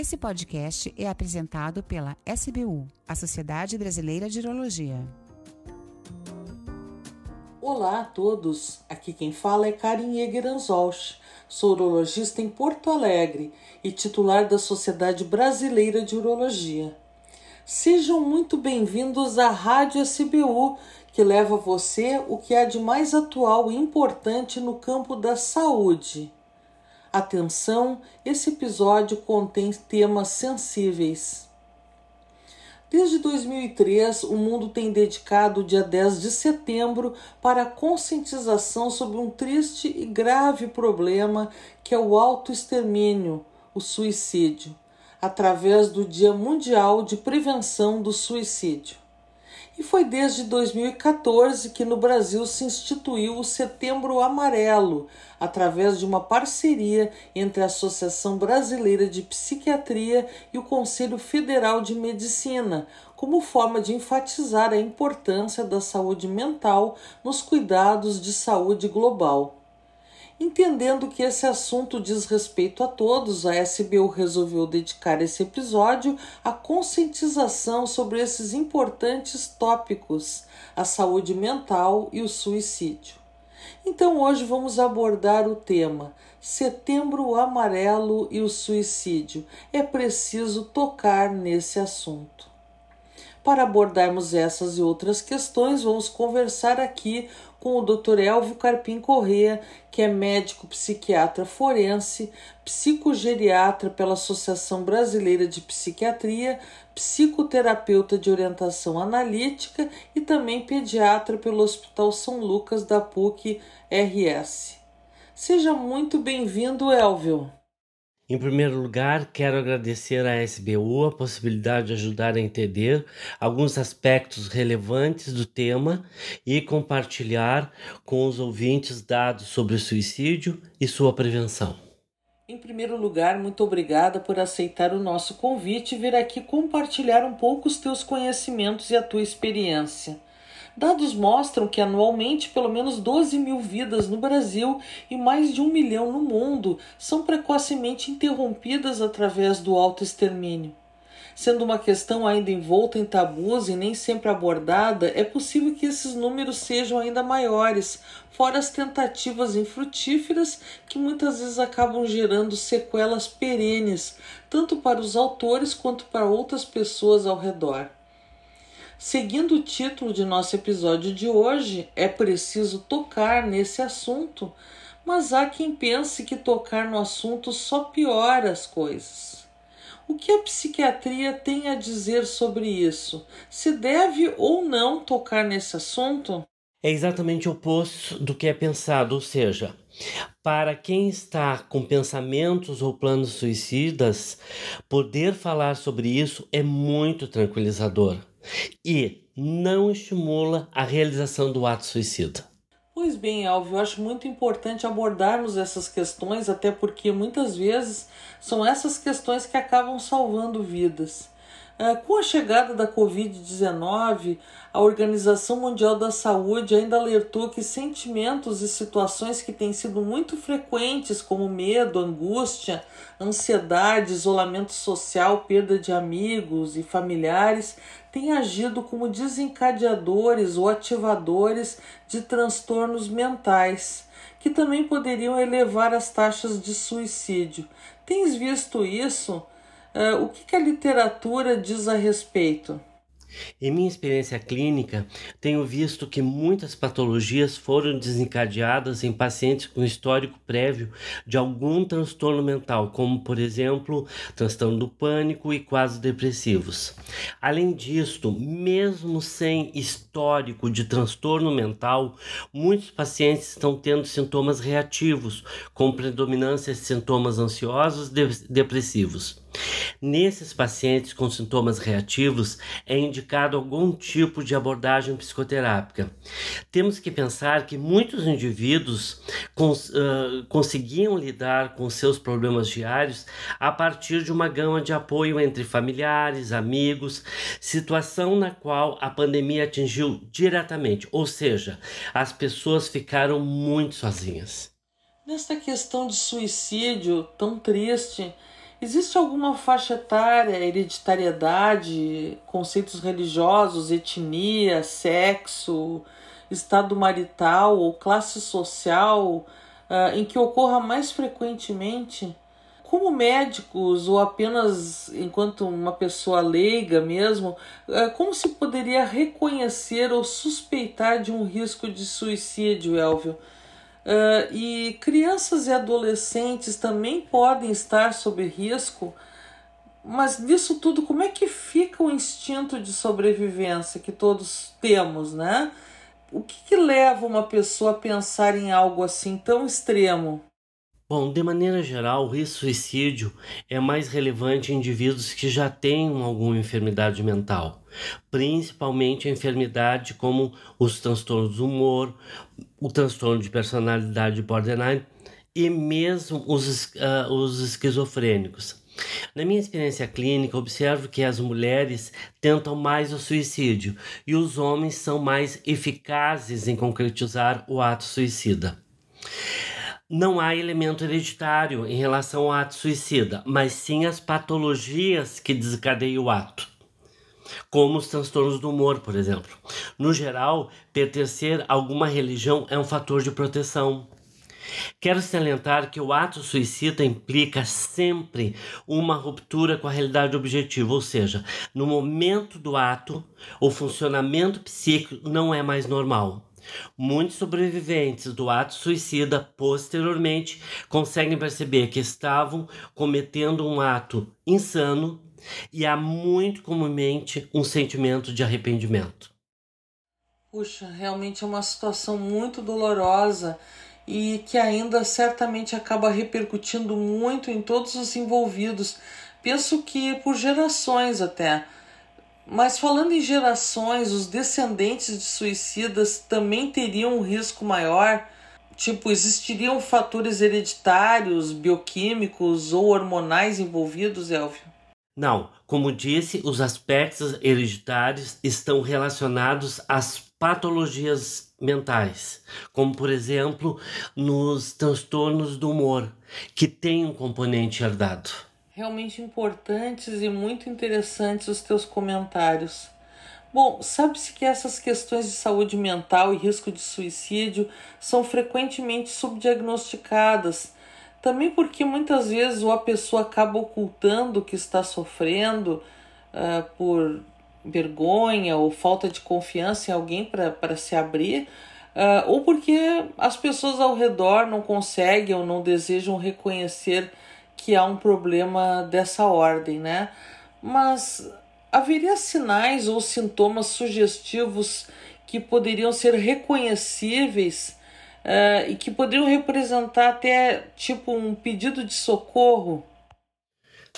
Esse podcast é apresentado pela SBU, a Sociedade Brasileira de Urologia. Olá a todos, aqui quem fala é Karin Egeranzolch, sou urologista em Porto Alegre e titular da Sociedade Brasileira de Urologia. Sejam muito bem-vindos à Rádio SBU, que leva a você o que há de mais atual e importante no campo da saúde. Atenção, esse episódio contém temas sensíveis. Desde 2003, o mundo tem dedicado o dia 10 de setembro para a conscientização sobre um triste e grave problema que é o autoextermínio, o suicídio, através do Dia Mundial de Prevenção do Suicídio. E foi desde 2014 que no Brasil se instituiu o Setembro Amarelo, através de uma parceria entre a Associação Brasileira de Psiquiatria e o Conselho Federal de Medicina, como forma de enfatizar a importância da saúde mental nos cuidados de saúde global. Entendendo que esse assunto diz respeito a todos, a SBU resolveu dedicar esse episódio à conscientização sobre esses importantes tópicos, a saúde mental e o suicídio. Então hoje vamos abordar o tema Setembro Amarelo e o suicídio. É preciso tocar nesse assunto. Para abordarmos essas e outras questões, vamos conversar aqui com o Dr. Elvio Carpim Corrêa, que é médico psiquiatra forense, psicogeriatra pela Associação Brasileira de Psiquiatria, psicoterapeuta de orientação analítica e também pediatra pelo Hospital São Lucas da PUC RS. Seja muito bem-vindo, Elvio. Em primeiro lugar, quero agradecer à SBU a possibilidade de ajudar a entender alguns aspectos relevantes do tema e compartilhar com os ouvintes dados sobre o suicídio e sua prevenção. Em primeiro lugar, muito obrigada por aceitar o nosso convite e vir aqui compartilhar um pouco os teus conhecimentos e a tua experiência. Dados mostram que anualmente pelo menos 12 mil vidas no Brasil e mais de um milhão no mundo são precocemente interrompidas através do autoextermínio. Sendo uma questão ainda envolta em tabus e nem sempre abordada, é possível que esses números sejam ainda maiores, fora as tentativas infrutíferas que muitas vezes acabam gerando sequelas perenes, tanto para os autores quanto para outras pessoas ao redor. Seguindo o título de nosso episódio de hoje, é preciso tocar nesse assunto, mas há quem pense que tocar no assunto só piora as coisas. O que a psiquiatria tem a dizer sobre isso? Se deve ou não tocar nesse assunto? É exatamente o oposto do que é pensado, ou seja, para quem está com pensamentos ou planos suicidas, poder falar sobre isso é muito tranquilizador e não estimula a realização do ato suicida. Pois bem, Alvio, eu acho muito importante abordarmos essas questões, até porque muitas vezes são essas questões que acabam salvando vidas. É, com a chegada da Covid-19, a Organização Mundial da Saúde ainda alertou que sentimentos e situações que têm sido muito frequentes, como medo, angústia, ansiedade, isolamento social, perda de amigos e familiares, têm agido como desencadeadores ou ativadores de transtornos mentais, que também poderiam elevar as taxas de suicídio. Tens visto isso? Uh, o que, que a literatura diz a respeito? Em minha experiência clínica, tenho visto que muitas patologias foram desencadeadas em pacientes com histórico prévio de algum transtorno mental, como, por exemplo, transtorno do pânico e quadros depressivos. Além disto, mesmo sem histórico de transtorno mental, muitos pacientes estão tendo sintomas reativos, com predominância de sintomas ansiosos e depressivos. Nesses pacientes com sintomas reativos, é indicado algum tipo de abordagem psicoterápica. Temos que pensar que muitos indivíduos cons uh, conseguiam lidar com seus problemas diários a partir de uma gama de apoio entre familiares, amigos, situação na qual a pandemia atingiu diretamente, ou seja, as pessoas ficaram muito sozinhas. Nesta questão de suicídio tão triste, Existe alguma faixa etária, hereditariedade, conceitos religiosos, etnia, sexo, estado marital ou classe social uh, em que ocorra mais frequentemente? Como médicos ou apenas enquanto uma pessoa leiga mesmo, uh, como se poderia reconhecer ou suspeitar de um risco de suicídio, Elvio? Uh, e crianças e adolescentes também podem estar sob risco, mas nisso tudo, como é que fica o instinto de sobrevivência que todos temos, né? O que, que leva uma pessoa a pensar em algo assim tão extremo? Bom, de maneira geral, o risco suicídio é mais relevante em indivíduos que já têm alguma enfermidade mental, principalmente a enfermidade como os transtornos do humor, o transtorno de personalidade borderline e mesmo os, uh, os esquizofrênicos. Na minha experiência clínica, observo que as mulheres tentam mais o suicídio e os homens são mais eficazes em concretizar o ato suicida não há elemento hereditário em relação ao ato suicida, mas sim as patologias que desencadeiam o ato, como os transtornos do humor, por exemplo. No geral, pertencer a alguma religião é um fator de proteção. Quero salientar que o ato suicida implica sempre uma ruptura com a realidade objetiva, ou seja, no momento do ato, o funcionamento psíquico não é mais normal. Muitos sobreviventes do ato suicida posteriormente conseguem perceber que estavam cometendo um ato insano e há muito comumente um sentimento de arrependimento. Puxa, realmente é uma situação muito dolorosa e que ainda certamente acaba repercutindo muito em todos os envolvidos. Penso que por gerações até. Mas falando em gerações, os descendentes de suicidas também teriam um risco maior? Tipo, existiriam fatores hereditários, bioquímicos ou hormonais envolvidos, Elvio? Não, como disse, os aspectos hereditários estão relacionados às patologias mentais, como por exemplo nos transtornos do humor, que têm um componente herdado realmente importantes e muito interessantes os teus comentários. Bom, sabe-se que essas questões de saúde mental e risco de suicídio são frequentemente subdiagnosticadas, também porque muitas vezes a pessoa acaba ocultando que está sofrendo uh, por vergonha ou falta de confiança em alguém para se abrir, uh, ou porque as pessoas ao redor não conseguem ou não desejam reconhecer que há um problema dessa ordem, né? Mas haveria sinais ou sintomas sugestivos que poderiam ser reconhecíveis uh, e que poderiam representar até tipo um pedido de socorro?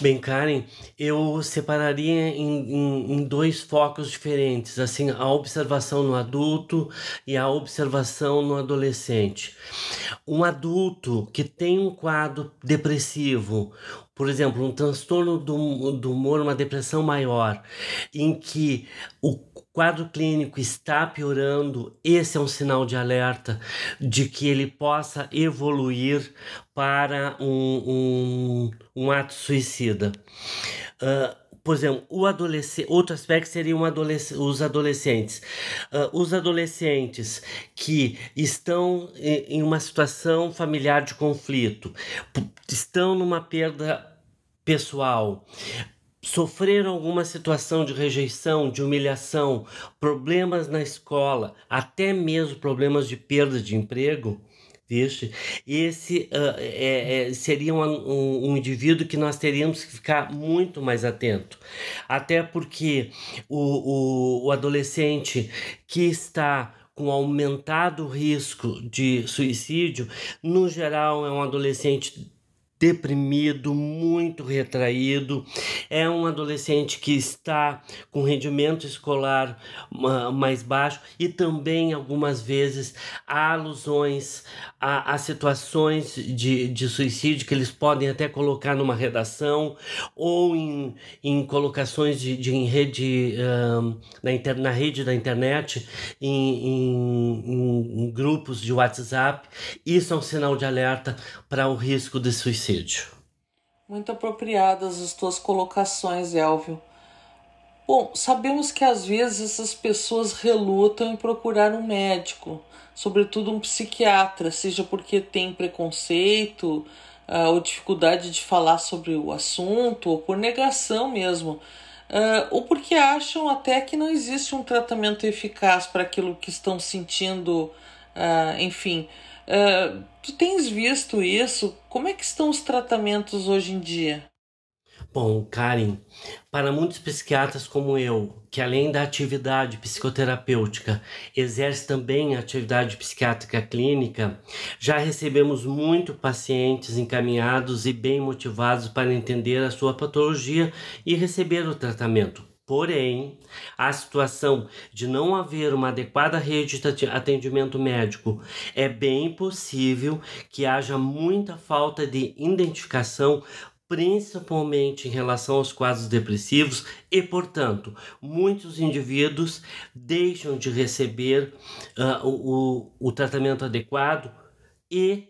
Bem, Karen, eu separaria em, em, em, dois focos diferentes, assim, a observação no adulto e a observação no adolescente. Um adulto que tem um quadro depressivo, por exemplo, um transtorno do, do humor, uma depressão maior, em que o quadro clínico está piorando, esse é um sinal de alerta de que ele possa evoluir para um, um, um ato suicida. Uh, por exemplo, o adolescente, outro aspecto seria um adolesc os adolescentes. Uh, os adolescentes que estão em uma situação familiar de conflito, estão numa perda pessoal, sofreram alguma situação de rejeição, de humilhação, problemas na escola, até mesmo problemas de perda de emprego, Vixe, esse uh, é, é, seria um, um, um, indivíduo que nós teríamos que ficar muito mais atento. Até porque o, o, o adolescente que está com aumentado risco de suicídio, no geral é um adolescente deprimido, muito retraído. É um adolescente que está com rendimento escolar mais baixo e também algumas vezes há alusões a, a situações de, de suicídio que eles podem até colocar numa redação ou em, em colocações de, de em rede na, inter, na rede da internet, em, em, em grupos de WhatsApp. Isso é um sinal de alerta para o risco de suicídio. Muito apropriadas as tuas colocações, Elvio. Bom, sabemos que às vezes essas pessoas relutam em procurar um médico, sobretudo um psiquiatra, seja porque tem preconceito uh, ou dificuldade de falar sobre o assunto, ou por negação mesmo, uh, ou porque acham até que não existe um tratamento eficaz para aquilo que estão sentindo, uh, enfim. Tu tens visto isso? Como é que estão os tratamentos hoje em dia? Bom, Karen, para muitos psiquiatras como eu, que além da atividade psicoterapêutica, exerce também a atividade psiquiátrica clínica, já recebemos muito pacientes encaminhados e bem motivados para entender a sua patologia e receber o tratamento. Porém, a situação de não haver uma adequada rede de atendimento médico é bem possível que haja muita falta de identificação principalmente em relação aos quadros depressivos, e, portanto, muitos indivíduos deixam de receber uh, o, o tratamento adequado e,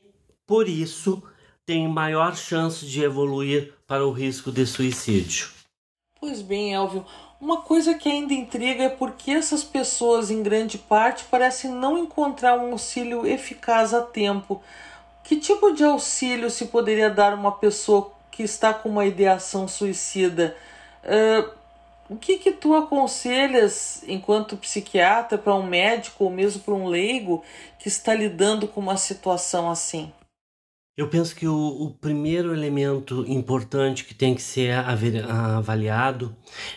por isso, têm maior chance de evoluir para o risco de suicídio. Pois bem, Elvio, uma coisa que ainda intriga é porque essas pessoas, em grande parte, parecem não encontrar um auxílio eficaz a tempo. Que tipo de auxílio se poderia dar a uma pessoa que está com uma ideação suicida, uh, o que que tu aconselhas enquanto psiquiatra para um médico ou mesmo para um leigo que está lidando com uma situação assim? Eu penso que o, o, primeiro elemento importante que tem que ser avaliado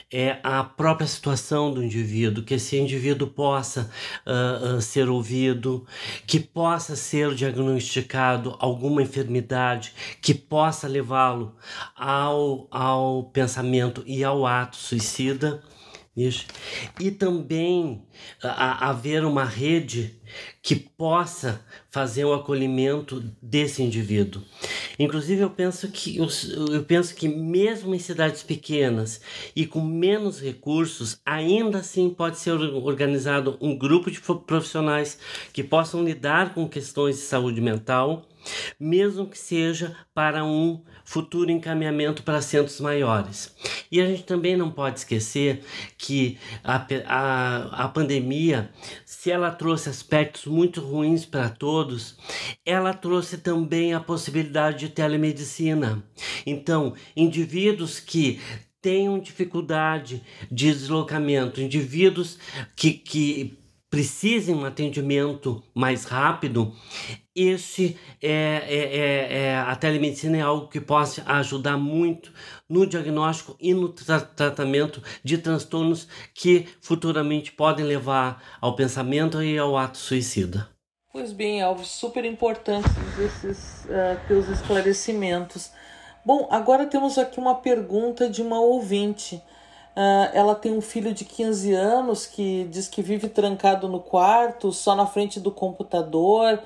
é a própria situação do indivíduo, que esse indivíduo possa uh, uh, ser ouvido, que possa ser diagnosticado alguma enfermidade que possa levá-lo ao, ao pensamento e ao ato suicida. Isso. E também a, haver uma rede que possa fazer o acolhimento desse indivíduo. Inclusive eu penso que eu, eu penso que mesmo em cidades pequenas e com menos recursos, ainda assim pode ser organizado um grupo de profissionais que possam lidar com questões de saúde mental mesmo que seja para um futuro encaminhamento para centros maiores. E a gente também não pode esquecer que a, a, a pandemia, se ela trouxe aspectos muito ruins para todos, ela trouxe também a possibilidade de telemedicina. Então, indivíduos que tenham dificuldade de deslocamento, indivíduos que, que precisem um atendimento mais rápido, esse é, é, é, é, a telemedicina é algo que pode ajudar muito no diagnóstico e no tra tratamento de transtornos que futuramente podem levar ao pensamento e ao ato suicida. Pois bem, Alves, super importantes esses uh, teus esclarecimentos. Bom, agora temos aqui uma pergunta de uma ouvinte. Uh, ela tem um filho de 15 anos que diz que vive trancado no quarto, só na frente do computador,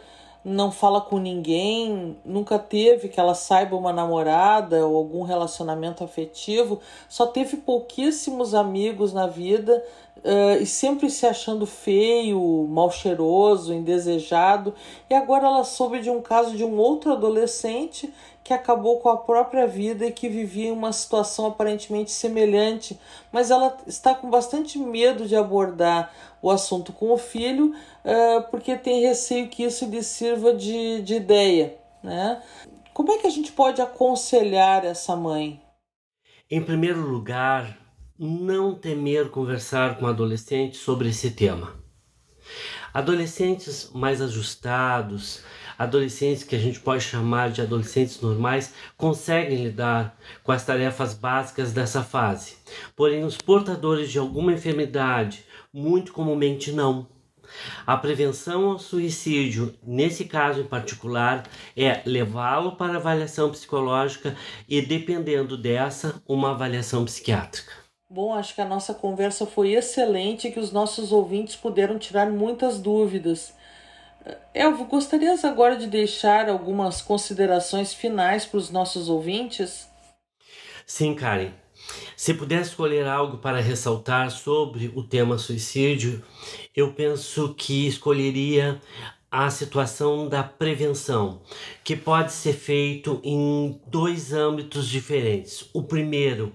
não fala com ninguém, nunca teve que ela saiba uma namorada ou algum relacionamento afetivo, só teve pouquíssimos amigos na vida uh, e sempre se achando feio, mal cheiroso, indesejado. E agora ela soube de um caso de um outro adolescente que acabou com a própria vida e que vivia uma situação aparentemente semelhante, mas ela está com bastante medo de abordar o assunto com o filho, uh, porque tem receio que isso lhe sirva de, de ideia. Né? Como é que a gente pode aconselhar essa mãe? Em primeiro lugar, não temer conversar com adolescentes sobre esse tema. Adolescentes mais ajustados, adolescentes que a gente pode chamar de adolescentes normais, conseguem lidar com as tarefas básicas dessa fase. Porém, os portadores de alguma enfermidade, muito comumente não. A prevenção ao suicídio, nesse caso em particular, é levá-lo para avaliação psicológica e, dependendo dessa, uma avaliação psiquiátrica. Bom, acho que a nossa conversa foi excelente e que os nossos ouvintes puderam tirar muitas dúvidas. Elvo, gostarias agora de deixar algumas considerações finais para os nossos ouvintes? Sim, Karen. Se pudesse escolher algo para ressaltar sobre o tema suicídio, eu penso que escolheria a situação da prevenção, que pode ser feito em dois âmbitos diferentes. O primeiro,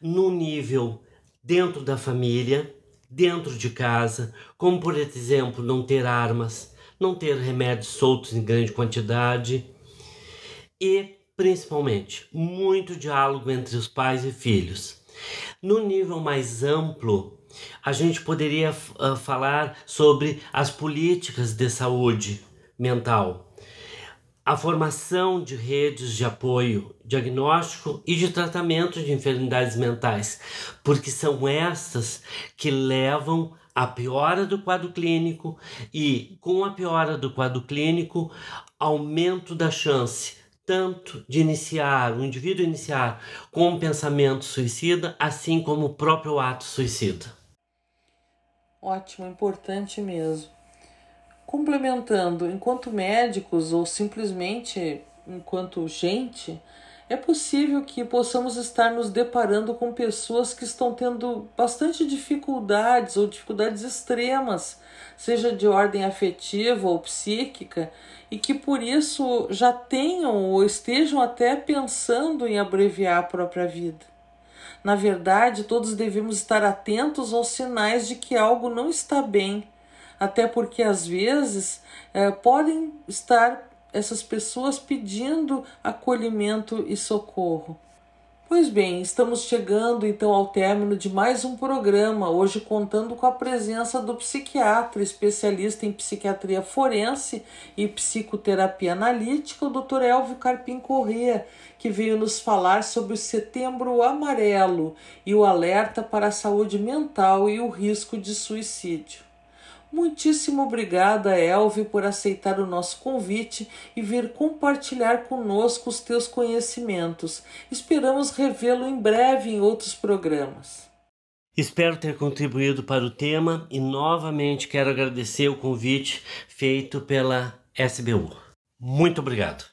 no nível dentro da família, dentro de casa, como por exemplo, não ter armas, não ter remédios soltos em grande quantidade e principalmente muito diálogo entre os pais e filhos. No nível mais amplo, a gente poderia uh, falar sobre as políticas de saúde mental, a formação de redes de apoio, diagnóstico e de tratamento de enfermidades mentais, porque são estas que levam à piora do quadro clínico e, com a piora do quadro clínico, aumento da chance tanto de iniciar, o indivíduo iniciar com um pensamento suicida, assim como o próprio ato suicida. Ótimo, importante mesmo. Complementando, enquanto médicos ou simplesmente enquanto gente, é possível que possamos estar nos deparando com pessoas que estão tendo bastante dificuldades ou dificuldades extremas, seja de ordem afetiva ou psíquica, e que por isso já tenham ou estejam até pensando em abreviar a própria vida. Na verdade, todos devemos estar atentos aos sinais de que algo não está bem, até porque às vezes é, podem estar essas pessoas pedindo acolhimento e socorro. Pois bem, estamos chegando então ao término de mais um programa, hoje contando com a presença do psiquiatra, especialista em psiquiatria forense e psicoterapia analítica, o Dr. Elvio Carpim Corrêa, que veio nos falar sobre o Setembro Amarelo e o alerta para a saúde mental e o risco de suicídio. Muitíssimo obrigada, Elvio, por aceitar o nosso convite e vir compartilhar conosco os teus conhecimentos. Esperamos revê-lo em breve em outros programas. Espero ter contribuído para o tema e novamente quero agradecer o convite feito pela SBU. Muito obrigado.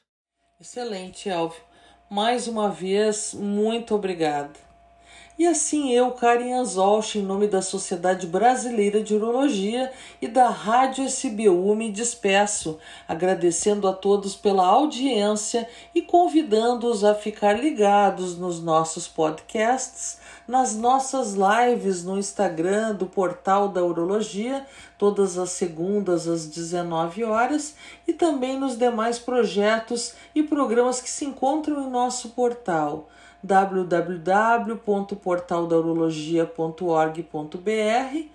Excelente, Elvio. Mais uma vez, muito obrigada. E assim eu, Karen Anzolch, em nome da Sociedade Brasileira de Urologia e da Rádio SBU, me despeço, agradecendo a todos pela audiência e convidando-os a ficar ligados nos nossos podcasts, nas nossas lives no Instagram do Portal da Urologia, todas as segundas às 19 horas, e também nos demais projetos e programas que se encontram em nosso portal www.portaldaurologia.org.br.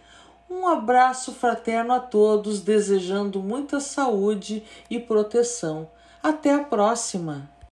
Um abraço fraterno a todos, desejando muita saúde e proteção. Até a próxima!